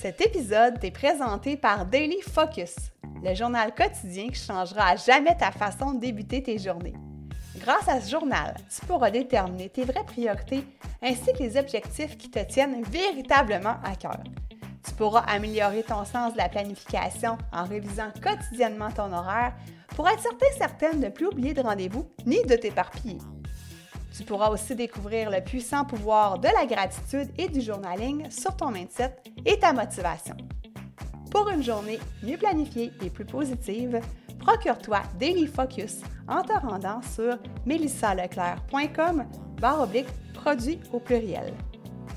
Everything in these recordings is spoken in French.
Cet épisode est présenté par Daily Focus, le journal quotidien qui changera à jamais ta façon de débuter tes journées. Grâce à ce journal, tu pourras déterminer tes vraies priorités ainsi que les objectifs qui te tiennent véritablement à cœur. Tu pourras améliorer ton sens de la planification en révisant quotidiennement ton horaire pour être certain certaine de ne plus oublier de rendez-vous ni de t'éparpiller. Tu pourras aussi découvrir le puissant pouvoir de la gratitude et du journaling sur ton mindset et ta motivation. Pour une journée mieux planifiée et plus positive, procure-toi Daily Focus en te rendant sur melissaleclerc.com barre oblique produit au pluriel.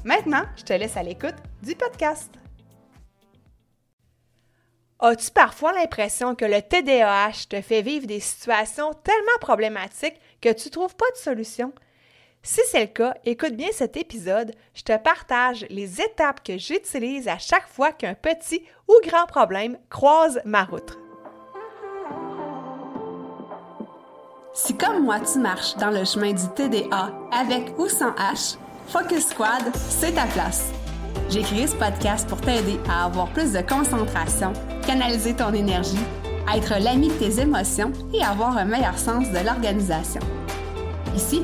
Maintenant, je te laisse à l'écoute du podcast. As-tu parfois l'impression que le TDAH te fait vivre des situations tellement problématiques que tu ne trouves pas de solution? Si c'est le cas, écoute bien cet épisode, je te partage les étapes que j'utilise à chaque fois qu'un petit ou grand problème croise ma route. Si comme moi tu marches dans le chemin du TDA avec ou sans H, Focus Squad, c'est ta place. J'ai créé ce podcast pour t'aider à avoir plus de concentration, canaliser ton énergie, être l'ami de tes émotions et avoir un meilleur sens de l'organisation. Ici,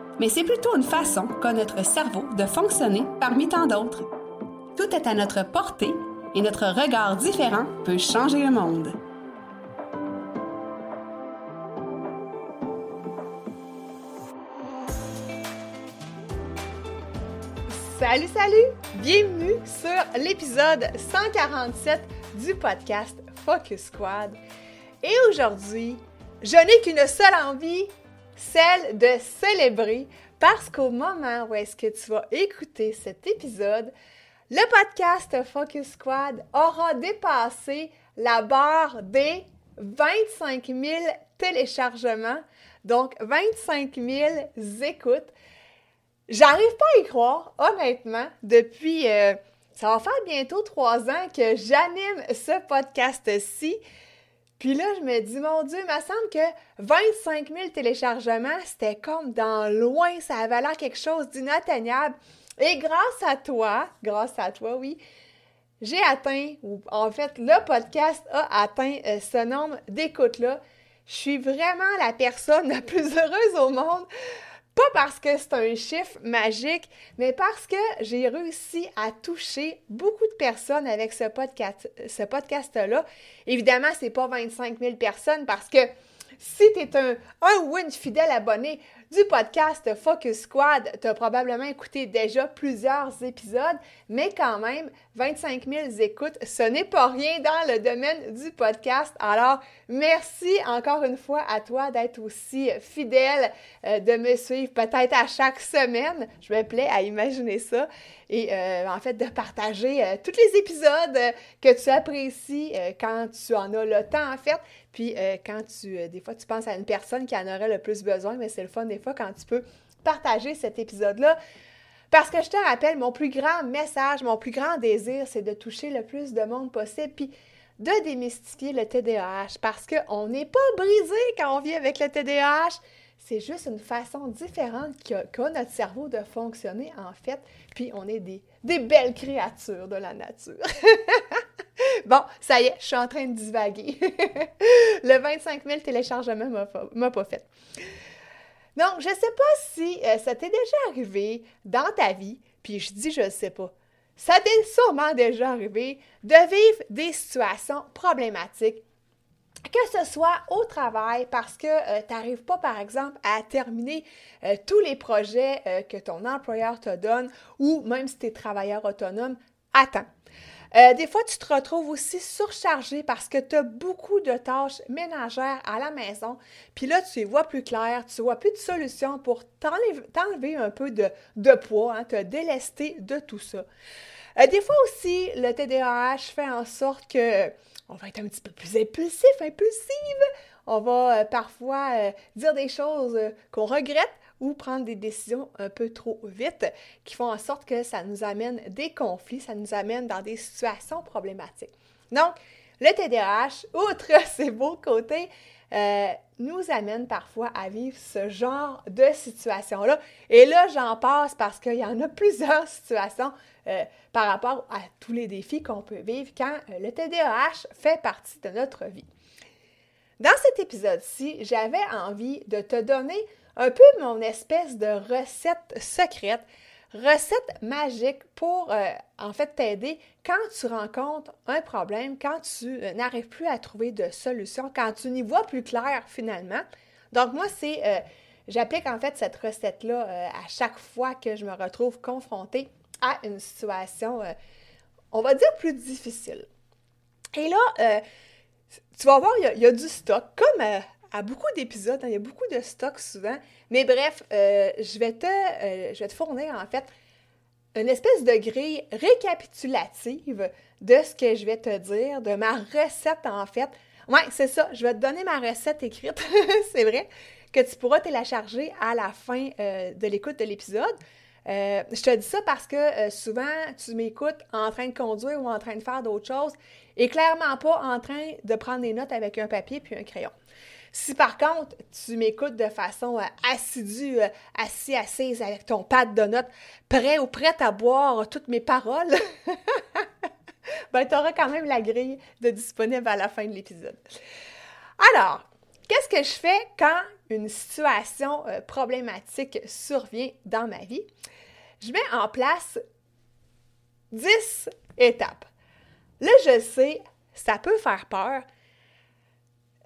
mais c'est plutôt une façon qu'a notre cerveau de fonctionner parmi tant d'autres. Tout est à notre portée et notre regard différent peut changer le monde. Salut, salut! Bienvenue sur l'épisode 147 du podcast Focus Squad. Et aujourd'hui, je n'ai qu'une seule envie, celle de célébrer parce qu'au moment où est-ce que tu vas écouter cet épisode, le podcast Focus Squad aura dépassé la barre des 25 000 téléchargements, donc 25 000 écoutes. J'arrive pas à y croire, honnêtement, depuis... Euh, ça va faire bientôt trois ans que j'anime ce podcast-ci. Puis là, je me dis, mon Dieu, il me semble que 25 000 téléchargements, c'était comme dans loin, ça avait l'air quelque chose d'inatteignable. Et grâce à toi, grâce à toi, oui, j'ai atteint, ou en fait, le podcast a atteint euh, ce nombre d'écoutes-là. Je suis vraiment la personne la plus heureuse au monde. Pas parce que c'est un chiffre magique, mais parce que j'ai réussi à toucher beaucoup de personnes avec ce podcast, ce podcast-là. Évidemment, c'est pas 25 000 personnes parce que si tu es un, un ou une fidèle abonné du podcast Focus Squad, tu as probablement écouté déjà plusieurs épisodes, mais quand même, 25 000 écoutes, ce n'est pas rien dans le domaine du podcast. Alors, merci encore une fois à toi d'être aussi fidèle, euh, de me suivre peut-être à chaque semaine. Je me plais à imaginer ça. Et euh, en fait, de partager euh, tous les épisodes que tu apprécies quand tu en as le temps, en fait. Puis quand tu, des fois, tu penses à une personne qui en aurait le plus besoin, mais c'est le fun des fois quand tu peux partager cet épisode-là. Parce que je te rappelle, mon plus grand message, mon plus grand désir, c'est de toucher le plus de monde possible, puis de démystifier le TDAH, parce qu'on n'est pas brisé quand on vit avec le TDAH. C'est juste une façon différente qu'a notre cerveau de fonctionner, en fait. Puis on est des, des belles créatures de la nature. bon, ça y est, je suis en train de divaguer. le 25 000 téléchargements m'a pas fait. Donc, je ne sais pas si euh, ça t'est déjà arrivé dans ta vie, puis je dis je ne sais pas. Ça t'est sûrement déjà arrivé de vivre des situations problématiques, que ce soit au travail parce que euh, tu n'arrives pas, par exemple, à terminer euh, tous les projets que ton employeur te donne ou même si tu es travailleur autonome, attends. Euh, des fois, tu te retrouves aussi surchargé parce que tu as beaucoup de tâches ménagères à la maison. Puis là, tu y vois plus clair, tu vois plus de solutions pour t'enlever un peu de, poids, hein, te délester de tout ça. Euh, des fois aussi, le TDAH fait en sorte que on va être un petit peu plus impulsif, impulsive. On va parfois dire des choses qu'on regrette ou prendre des décisions un peu trop vite qui font en sorte que ça nous amène des conflits, ça nous amène dans des situations problématiques. Donc, le TDAH, outre ses beaux côtés, euh, nous amène parfois à vivre ce genre de situation-là. Et là, j'en passe parce qu'il y en a plusieurs situations euh, par rapport à tous les défis qu'on peut vivre quand euh, le TDAH fait partie de notre vie. Dans cet épisode-ci, j'avais envie de te donner un peu mon espèce de recette secrète recette magique pour, euh, en fait, t'aider quand tu rencontres un problème, quand tu euh, n'arrives plus à trouver de solution, quand tu n'y vois plus clair finalement. Donc, moi, c'est, euh, j'applique en fait cette recette-là à chaque fois que je me retrouve confrontée à une situation, on va dire, plus difficile. Et là, tu vas voir, il y, a du stock, comme à beaucoup d'épisodes, hein, il y a beaucoup de stock souvent. Mais bref, euh, je, vais te, euh, je vais te fournir en fait une espèce de grille récapitulative de ce que je vais te dire, de ma recette en fait. Oui, c'est ça, je vais te donner ma recette écrite, c'est vrai, que tu pourras télécharger à la fin euh, de l'écoute de l'épisode. je te dis ça parce que souvent, tu m'écoutes en train de conduire ou en train de faire d'autres choses et clairement pas en train de prendre des notes avec un papier puis un crayon. Si par contre, tu m'écoutes de façon euh, assidue, euh, assis, assise avec ton pad de notes, prêt ou prête à boire toutes mes paroles, ben, tu auras quand même la grille de disponible à la fin de l'épisode. Alors, qu'est-ce que je fais quand une situation euh, problématique survient dans ma vie? Je mets en place 10 étapes. Là, je sais, ça peut faire peur,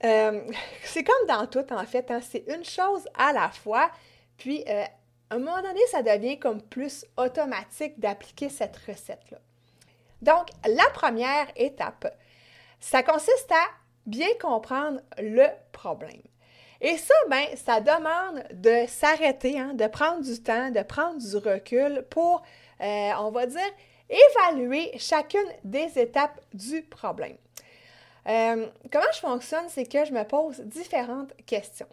euh, c'est comme dans tout, en fait. Hein. C'est une chose à la fois. Puis, euh, à un moment donné, ça devient comme plus automatique d'appliquer cette recette-là. Donc, la première étape, ça consiste à bien comprendre le problème. Et ça, ben, ça demande de s'arrêter, hein, de prendre du temps, de prendre du recul pour, euh, on va dire, évaluer chacune des étapes du problème. Euh, comment je fonctionne, c'est que je me pose différentes questions.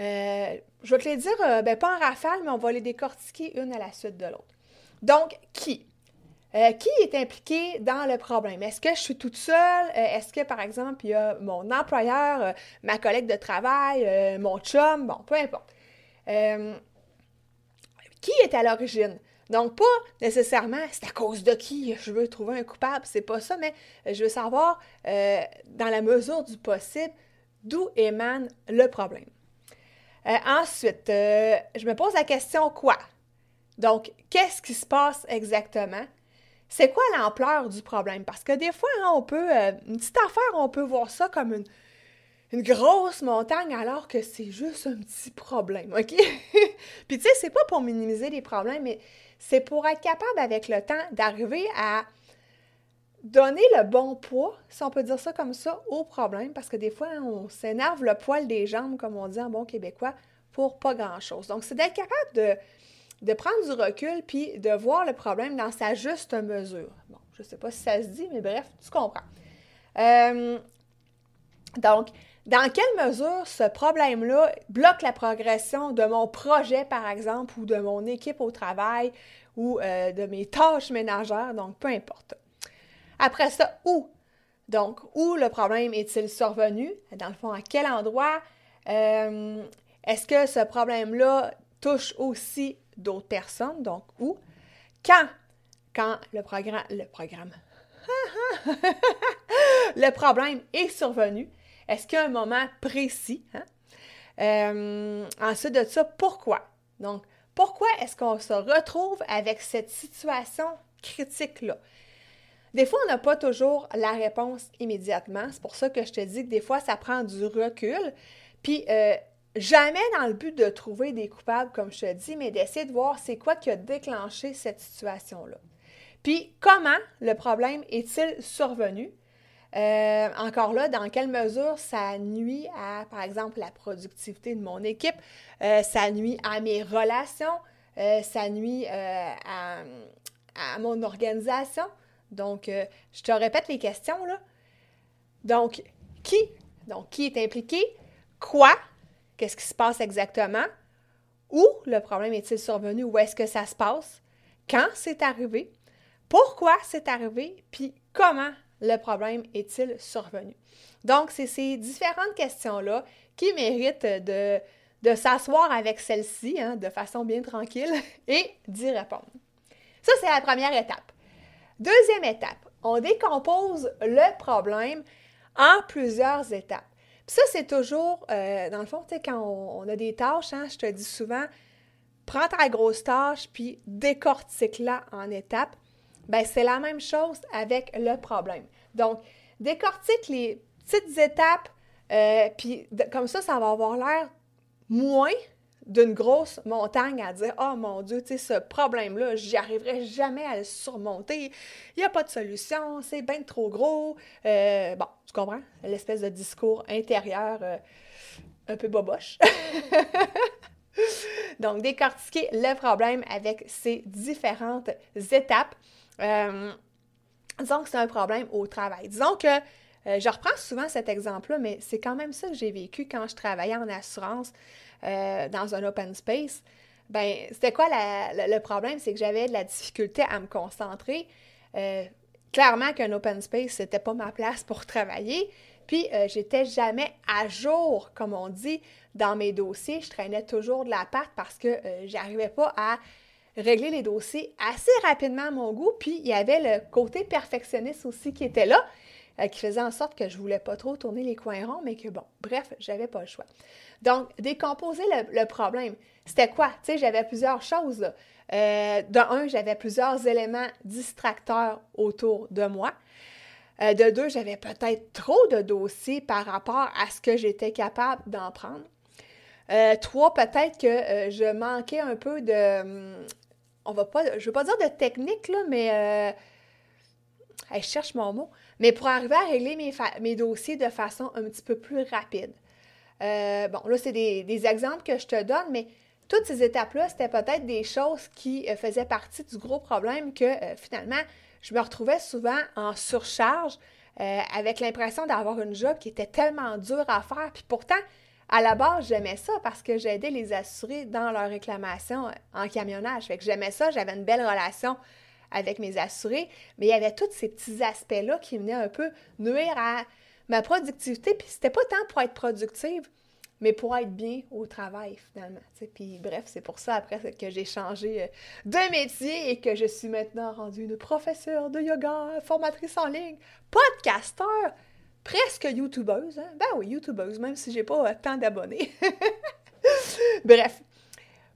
Euh, je vais te les dire, euh, ben, pas en rafale, mais on va les décortiquer une à la suite de l'autre. Donc, qui? qui est impliqué dans le problème? Est-ce que je suis toute seule? Est-ce que, par exemple, il y a mon employeur, ma collègue de travail, mon chum? Bon, peu importe. qui est à l'origine? Donc, pas nécessairement c'est à cause de qui je veux trouver un coupable, c'est pas ça, mais je veux savoir, euh, dans la mesure du possible, d'où émane le problème. Euh, ensuite, euh, je me pose la question quoi? Donc, qu'est-ce qui se passe exactement? C'est quoi l'ampleur du problème? Parce que des fois, hein, on peut, une petite affaire, on peut voir ça comme une, une grosse montagne alors que c'est juste un petit problème, OK? Puis tu sais, c'est pas pour minimiser les problèmes, mais c'est pour être capable avec le temps d'arriver à donner le bon poids, si on peut dire ça comme ça, au problème, parce que des fois, on s'énerve le poil des jambes, comme on dit en bon québécois, pour pas grand-chose. Donc, c'est d'être capable de, prendre du recul puis de voir le problème dans sa juste mesure. Bon, je sais pas si ça se dit, mais bref, tu comprends. Euh, donc, dans quelle mesure ce problème-là bloque la progression de mon projet, par exemple, ou de mon équipe au travail, ou euh, de mes tâches ménagères, donc peu importe. Après ça, où? Donc, où le problème est-il survenu? Dans le fond, à quel endroit? Euh, est-ce que ce problème-là touche aussi d'autres personnes? Donc, où? Quand? Quand le programme... Le programme... le problème est survenu. Est-ce qu'il y a un moment précis? Hein? Euh, ensuite de ça, pourquoi? Donc, pourquoi est-ce qu'on se retrouve avec cette situation critique-là? Des fois, on n'a pas toujours la réponse immédiatement. C'est pour ça que je te dis que des fois, ça prend du recul. Puis, euh, jamais dans le but de trouver des coupables, comme je te dis, mais d'essayer de voir c'est quoi qui a déclenché cette situation-là. Puis, comment le problème est-il survenu? Euh, encore là, dans quelle mesure ça nuit à, par exemple, la productivité de mon équipe, euh, ça nuit à mes relations, euh, ça nuit à, à, mon organisation. Donc, je te répète les questions, là. Donc, qui? Donc, qui est impliqué? Quoi? Qu'est-ce qui se passe exactement? Où le problème est-il survenu? Où est-ce que ça se passe? Quand c'est arrivé? Pourquoi c'est arrivé? Puis comment le problème est-il survenu? Donc, c'est ces différentes questions-là qui méritent de, s'asseoir avec celle-ci hein, de façon bien tranquille et d'y répondre. Ça, c'est la première étape. Deuxième étape, on décompose le problème en plusieurs étapes. Puis ça, c'est toujours, euh, dans le fond, tu sais, quand on, a des tâches, hein, je te dis souvent, prends ta grosse tâche, puis décortique-la en étapes. Bien, c'est la même chose avec le problème. Donc, décortique les petites étapes, euh, puis comme ça, ça va avoir l'air moins d'une grosse montagne à dire Oh mon Dieu, tu sais, ce problème-là, j'y arriverai jamais à le surmonter. Il n'y a pas de solution, c'est bien trop gros. Euh, bon, tu comprends? L'espèce de discours intérieur euh, un peu boboche. Donc, décortiquer le problème avec ces différentes étapes. Disons que c'est un problème au travail. Disons que je reprends souvent cet exemple-là, mais c'est quand même ça que j'ai vécu quand je travaillais en assurance. Euh, dans un open space, ben c'était quoi le problème? C'est que j'avais de la difficulté à me concentrer. Euh, clairement qu'un open space, c'était pas ma place pour travailler. Puis, euh, j'étais jamais à jour, comme on dit, dans mes dossiers. Je traînais toujours de la patte parce que j'arrivais pas à régler les dossiers assez rapidement à mon goût. Puis, il y avait le côté perfectionniste aussi qui était là, qui faisait en sorte que je voulais pas trop tourner les coins ronds, mais que bon, bref, j'avais pas le choix. Donc, décomposer le, problème, c'était quoi? Tu sais, j'avais plusieurs choses. Euh, de un, j'avais plusieurs éléments distracteurs autour de moi. Euh, de deux, j'avais peut-être trop de dossiers par rapport à ce que j'étais capable d'en prendre. Euh, trois, peut-être que je manquais un peu de. On va pas. Je veux pas dire de technique, là, mais. je cherche mon mot. Mais pour arriver à régler mes, dossiers de façon un petit peu plus rapide. Euh, bon, là, c'est des, exemples que je te donne, mais toutes ces étapes-là, c'était peut-être des choses qui euh, faisaient partie du gros problème que euh, finalement, je me retrouvais souvent en surcharge avec l'impression d'avoir une job qui était tellement dure à faire. Puis pourtant, à la base, j'aimais ça parce que j'aidais les assurés dans leur réclamation en camionnage. Fait que j'aimais ça, j'avais une belle relation avec mes assurés, mais il y avait tous ces petits aspects-là qui venaient un peu nuire à ma productivité, puis c'était pas tant pour être productive, mais pour être bien au travail finalement. Bref, c'est pour ça après que j'ai changé euh, de métier et que je suis maintenant rendue une professeure de yoga, formatrice en ligne, podcasteur, presque youtubeuse. Hein? Ben oui, youtubeuse, même si j'ai pas euh, tant d'abonnés. bref.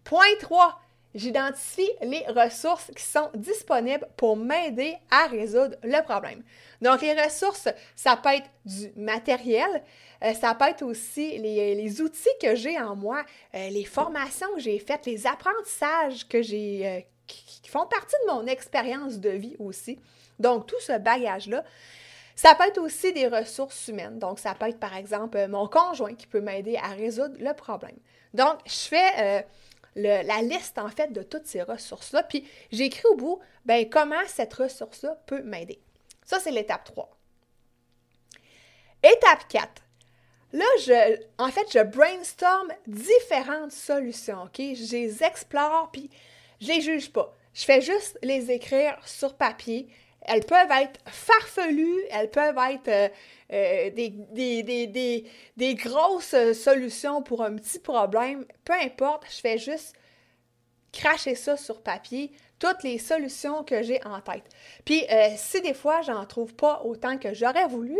Point 3. J'identifie les ressources qui sont disponibles pour m'aider à résoudre le problème. Donc, les ressources, ça peut être du matériel, euh, ça peut être aussi les, outils que j'ai en moi, euh, les formations que j'ai faites, les apprentissages que j'ai, qui, font partie de mon expérience de vie aussi. Donc, tout ce bagage-là. Ça peut être aussi des ressources humaines. Donc, ça peut être, par exemple, mon conjoint qui peut m'aider à résoudre le problème. Donc, je fais la liste, en fait, de toutes ces ressources-là. Puis, j'écris au bout, ben, comment cette ressource-là peut m'aider. Ça, c'est l'étape 3. Étape 4. Là, je, en fait, je brainstorm différentes solutions, OK? Je les explore, puis je les juge pas. Je fais juste les écrire sur papier. Elles peuvent être farfelues, elles peuvent être euh, euh, des, des, des, grosses solutions pour un petit problème. Peu importe, je fais juste cracher ça sur papier, toutes les solutions que j'ai en tête. Puis euh, si des fois j'en trouve pas autant que j'aurais voulu,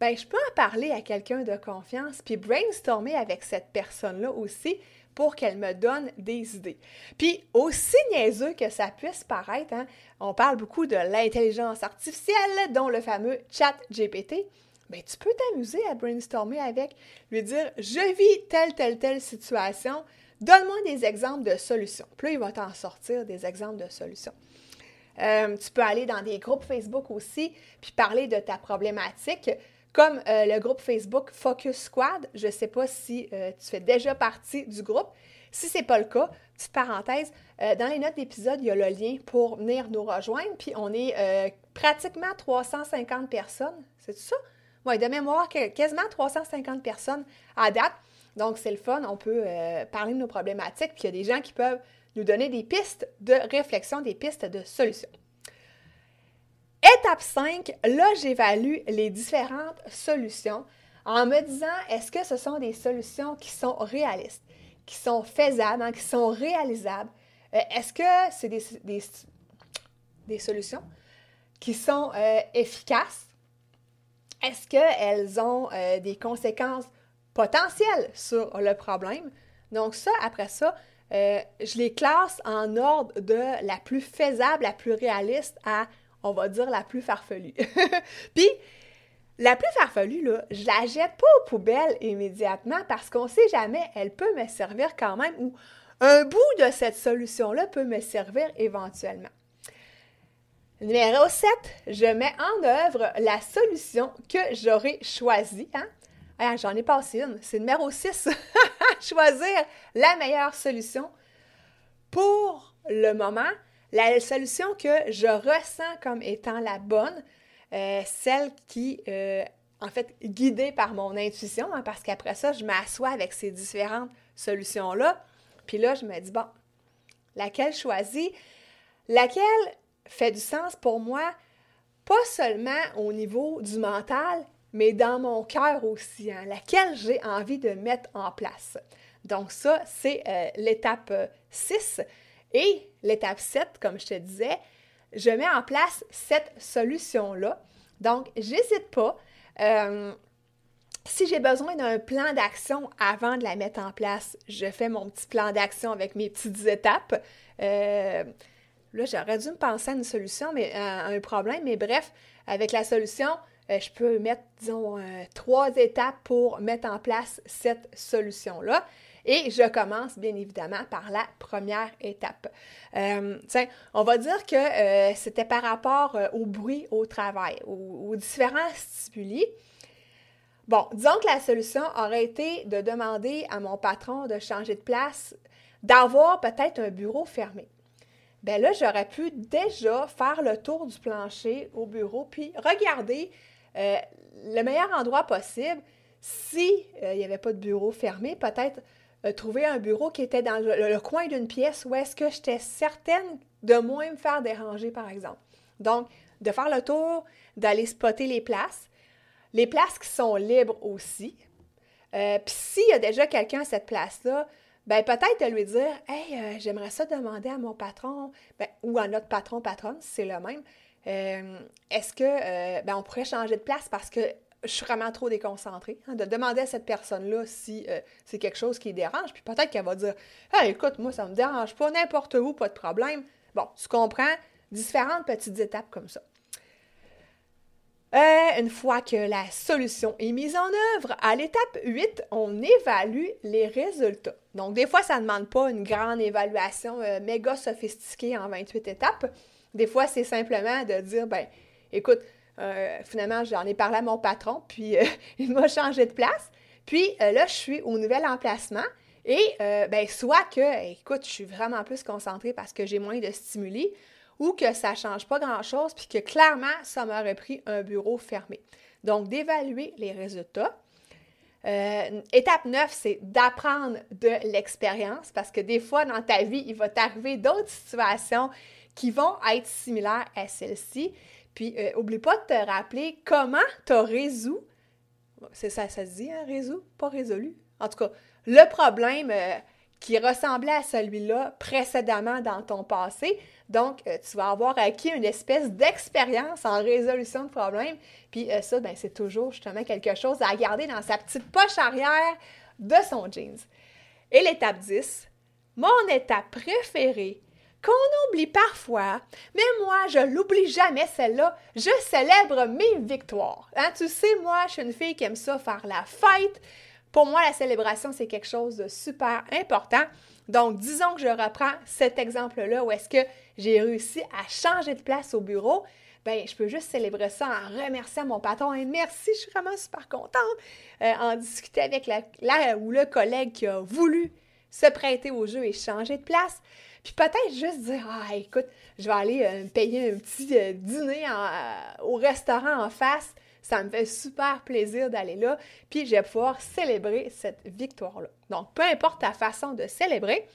ben je peux en parler à quelqu'un de confiance puis brainstormer avec cette personne-là aussi pour qu'elle me donne des idées. Puis aussi niaiseux que ça puisse paraître, hein, on parle beaucoup de l'intelligence artificielle, dont le fameux chat GPT. Ben, tu peux t'amuser à brainstormer avec, lui dire je vis telle, telle, telle situation, Donne-moi des exemples de solutions. Puis il va t'en sortir des exemples de solutions. Euh, tu peux aller dans des groupes Facebook aussi, puis parler de ta problématique, comme euh, le groupe Facebook Focus Squad. Je ne sais pas si euh, tu fais déjà partie du groupe. Si ce n'est pas le cas, petite parenthèse, dans les notes d'épisode, il y a le lien pour venir nous rejoindre. Puis on est pratiquement 350 personnes. C'est ça? ouais, de mémoire, quasiment 350 personnes à date. Donc, c'est le fun, on peut euh, parler de nos problématiques, puis il y a des gens qui peuvent nous donner des pistes de réflexion, des pistes de solutions. Étape 5, là, j'évalue les différentes solutions en me disant, est-ce que ce sont des solutions qui sont réalistes, qui sont faisables, hein, qui sont réalisables? Euh, est-ce que c'est des, des, solutions qui sont euh, efficaces? Est-ce qu'elles ont des conséquences potentiel sur le problème? Donc ça, après ça, euh, je les classe en ordre de la plus faisable, la plus réaliste à, on va dire, la plus farfelue. Puis, la plus farfelue, là, je la jette pas aux poubelles immédiatement parce qu'on sait jamais, elle peut me servir quand même ou un bout de cette solution-là peut me servir éventuellement. Numéro 7, je mets en œuvre la solution que j'aurais choisie. Hein? Ah, j'en ai passé une. C'est numéro 6. Choisir la meilleure solution pour le moment, la solution que je ressens comme étant la bonne, euh, celle qui, euh, en fait, guidée par mon intuition, hein, parce qu'après ça, je m'assois avec ces différentes solutions-là. Puis là, je me dis, bon, laquelle choisir? Laquelle fait du sens pour moi, pas seulement au niveau du mental, mais dans mon cœur aussi, hein, laquelle j'ai envie de mettre en place? Donc ça, c'est euh, l'étape 6. Et l'étape 7, comme je te disais, je mets en place cette solution-là. Donc, j'hésite pas. Euh, si j'ai besoin d'un plan d'action avant de la mettre en place, je fais mon petit plan d'action avec mes petites étapes. Euh, là, j'aurais dû me penser à une solution, mais à un problème, mais bref, avec la solution, euh, je peux mettre, disons, euh, trois étapes pour mettre en place cette solution-là. Et je commence bien évidemment par la première étape. Euh, tiens, on va dire que c'était par rapport au bruit au travail, aux, différents stimuli. Bon, disons que la solution aurait été de demander à mon patron de changer de place, d'avoir peut-être un bureau fermé. Bien là, j'aurais pu déjà faire le tour du plancher au bureau, puis regarder euh, le meilleur endroit possible, si euh, il n'y avait pas de bureau fermé, peut-être euh, trouver un bureau qui était dans le, coin d'une pièce où est-ce que j'étais certaine de moins me faire déranger, par exemple. Donc, de faire le tour, d'aller spotter les places, les places qui sont libres aussi. Puis s'il y a déjà quelqu'un à cette place-là, ben peut-être de lui dire Hey, j'aimerais ça demander à mon patron, ben, ou à notre patron, patronne, si c'est le même, euh, est-ce que euh, ben, on pourrait changer de place parce que je suis vraiment trop déconcentrée, hein, de demander à cette personne-là si euh, c'est quelque chose qui dérange, puis peut-être qu'elle va dire hey, écoute, moi, ça me dérange pas, n'importe où, pas de problème. Bon, tu comprends, différentes petites étapes comme ça. une fois que la solution est mise en œuvre, à l'étape 8, on évalue les résultats. Donc, des fois, ça ne demande pas une grande évaluation méga sophistiquée en 28 étapes. Des fois, c'est simplement de dire, ben, écoute, euh, finalement, j'en ai parlé à mon patron, puis euh, il m'a changé de place. Puis euh, là, je suis au nouvel emplacement. Et ben, soit que, écoute, je suis vraiment plus concentrée parce que j'ai moins de stimuli, ou que ça ne change pas grand-chose, puis que clairement, ça m'aurait pris un bureau fermé. Donc, d'évaluer les résultats. étape 9, c'est d'apprendre de l'expérience parce que des fois dans ta vie, il va t'arriver d'autres situations qui vont être similaires à celle-ci. Puis, euh, oublie pas de te rappeler comment tu as résolu, c'est ça, ça se dit, hein, résolu, pas résolu. En tout cas, le problème euh, qui ressemblait à celui-là précédemment dans ton passé. Donc, euh, tu vas avoir acquis une espèce d'expérience en résolution de problèmes. Puis ça, ben, c'est toujours justement quelque chose à garder dans sa petite poche arrière de son jeans. Et l'étape 10, mon étape préférée, qu'on oublie parfois, mais moi, je l'oublie jamais celle-là. Je célèbre mes victoires. Hein, tu sais, moi, je suis une fille qui aime ça faire la fête. Pour moi, la célébration, c'est quelque chose de super important. Donc, disons que je reprends cet exemple-là où est-ce que j'ai réussi à changer de place au bureau. Ben, je peux juste célébrer ça en remerciant mon patron. Et merci, je suis vraiment super contente. Euh, en discuter avec la, ou le collègue qui a voulu se prêter au jeu et changer de place. Puis peut-être juste dire Ah, écoute, je vais aller euh, payer un petit euh, dîner euh, au restaurant en face. Ça me fait super plaisir d'aller là, puis je vais pouvoir célébrer cette victoire-là. Donc, peu importe ta façon de célébrer,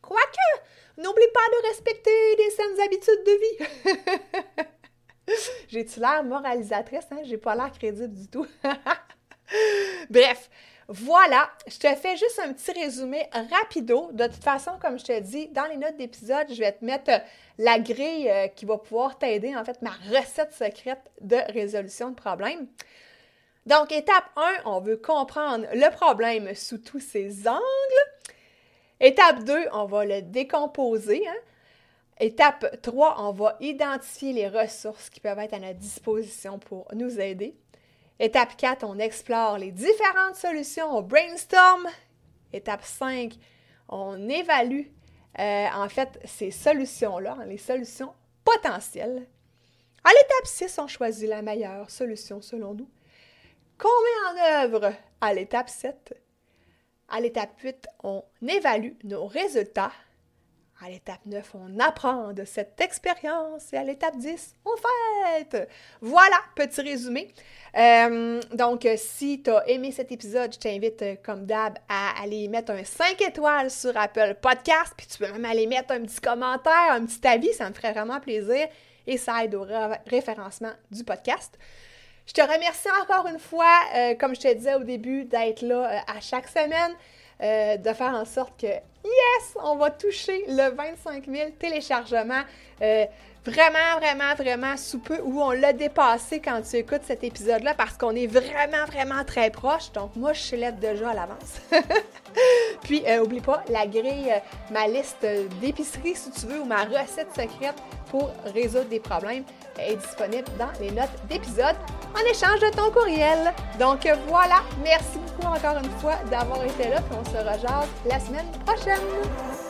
quoique, n'oublie pas de respecter des saines habitudes de vie. J'ai-tu l'air moralisatrice, hein? J'ai pas l'air crédible du tout. Bref, voilà, je te fais juste un petit résumé rapido. De toute façon, comme je te dis, dans les notes d'épisode, je vais te mettre euh, la grille euh, qui va pouvoir t'aider, en fait, ma recette secrète de résolution de problème. Donc, étape 1, on veut comprendre le problème sous tous ses angles. Étape 2, on va le décomposer. Hein. Étape 3, on va identifier les ressources qui peuvent être à notre disposition pour nous aider. Étape 4, on explore les différentes solutions, on brainstorm. Étape 5, on évalue euh, en fait ces solutions-là, les solutions potentielles. À l'étape 6, on choisit la meilleure solution selon nous. Qu'on met en œuvre à l'étape 7. À l'étape 8, on évalue nos résultats. À l'étape 9, on apprend de cette expérience et à l'étape 10, on fête. Voilà, petit résumé. Euh, donc, si tu as aimé cet épisode, je t'invite, euh, comme d'hab, à aller mettre un 5 étoiles sur Apple Podcast, puis tu peux même aller mettre un petit commentaire, un petit avis, ça me ferait vraiment plaisir et ça aide au référencement du podcast. Je te remercie encore une fois, euh, comme je te disais au début, d'être là à chaque semaine. Euh, de faire en sorte que, yes, on va toucher le 25 000 téléchargements. Euh, vraiment, vraiment, vraiment sous peu, où on l'a dépassé quand tu écoutes cet épisode-là, parce qu'on est vraiment, vraiment très proche. Donc, moi, je suis là déjà à l'avance. Puis, euh, oublie pas, la grille, ma liste d'épicerie, si tu veux, ou ma recette secrète pour résoudre des problèmes est disponible dans les notes d'épisode en échange de ton courriel. Donc voilà, merci beaucoup encore une fois d'avoir été là, puis on se rejase la semaine prochaine.